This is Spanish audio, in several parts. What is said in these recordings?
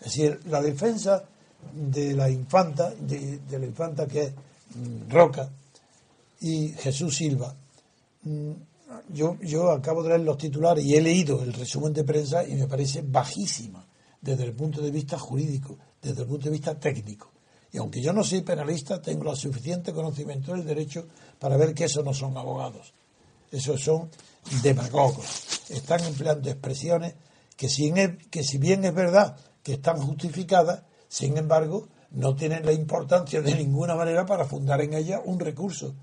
Es decir, la defensa de la infanta, de, la infanta que es mm, Roca y Jesús Silva. Mm, yo, yo acabo de leer los titulares y he leído el resumen de prensa y me parece bajísima desde el punto de vista jurídico, desde el punto de vista técnico. Y aunque yo no soy penalista, tengo lo suficiente conocimiento del derecho para ver que esos no son abogados. Esos son demagogos. Están empleando expresiones que si, que si bien es verdad que están justificadas, sin embargo, no tienen la importancia de ninguna manera para fundar en ellas un recurso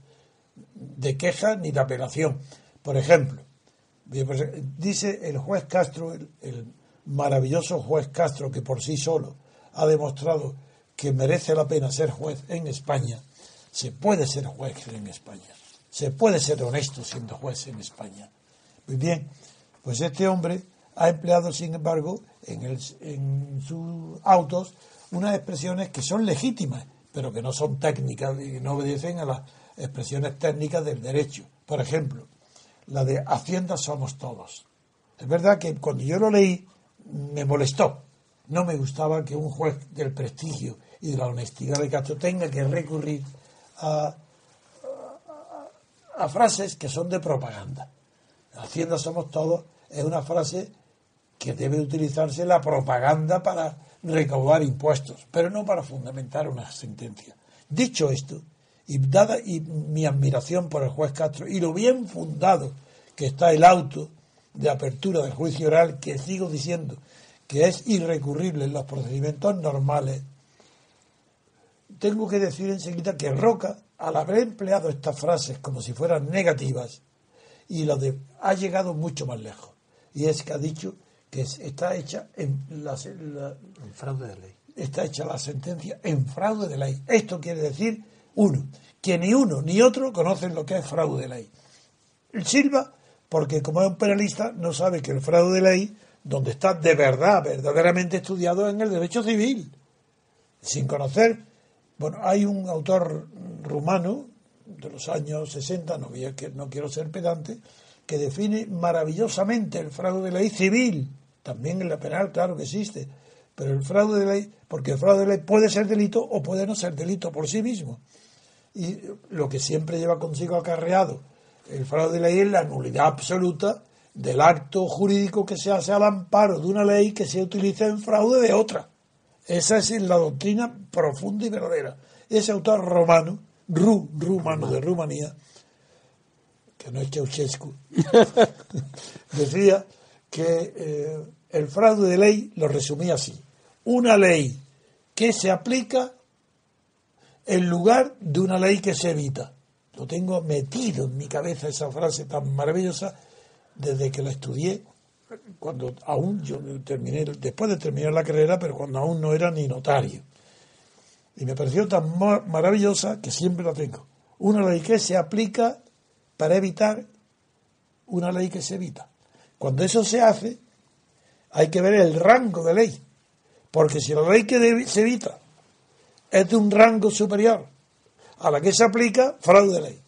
de queja ni de apelación. Por ejemplo, dice el juez Castro, el maravilloso juez Castro, que por sí solo ha demostrado que merece la pena ser juez en España, se puede ser juez en España, se puede ser honesto siendo juez en España. Muy bien, pues este hombre ha empleado, sin embargo, en, en sus autos unas expresiones que son legítimas, pero que no son técnicas y no obedecen a las expresiones técnicas del derecho. Por ejemplo, la de Hacienda somos todos. Es verdad que cuando yo lo leí me molestó. No me gustaba que un juez del prestigio y de la honestidad de Castro tenga que recurrir a, frases que son de propaganda. Hacienda somos todos es una frase que debe utilizarse la propaganda para recaudar impuestos, pero no para fundamentar una sentencia. Dicho esto, y dada y mi admiración por el juez Castro y lo bien fundado que está el auto de apertura del juicio oral, que sigo diciendo que es irrecurrible en los procedimientos normales, tengo que decir enseguida que Roca, al haber empleado estas frases como si fueran negativas, y lo de ha llegado mucho más lejos. Y es que ha dicho que está hecha en la, fraude de ley. Está hecha la sentencia en fraude de ley. Esto quiere decir, uno, que ni uno ni otro conocen lo que es fraude de ley. Silva, porque como es un penalista, no sabe que el fraude de ley donde está de verdad, verdaderamente estudiado en el derecho civil, sin conocer. Bueno, hay un autor rumano de los años 60, no, no quiero ser pedante, que define maravillosamente el fraude de ley civil, también en la penal, claro que existe, pero el fraude de ley, porque el fraude de ley puede ser delito o puede no ser delito por sí mismo. Y lo que siempre lleva consigo acarreado el fraude de ley es la nulidad absoluta del acto jurídico que se hace al amparo de una ley que se utiliza en fraude de otra. Esa es la doctrina profunda y verdadera. Ese autor romano, Ru, rumano de Rumanía, que no es Ceausescu, decía que eh, el fraude de ley lo resumía así. Una ley que se aplica en lugar de una ley que se evita. Lo tengo metido en mi cabeza esa frase tan maravillosa desde que la estudié, cuando aún yo terminé, después de terminar la carrera, pero cuando aún no era ni notario. Y me pareció tan maravillosa que siempre la tengo. Una ley que se aplica para evitar una ley que se evita. Cuando eso se hace, hay que ver el rango de ley. Porque si la ley que se evita es de un rango superior a la que se aplica, fraude de ley.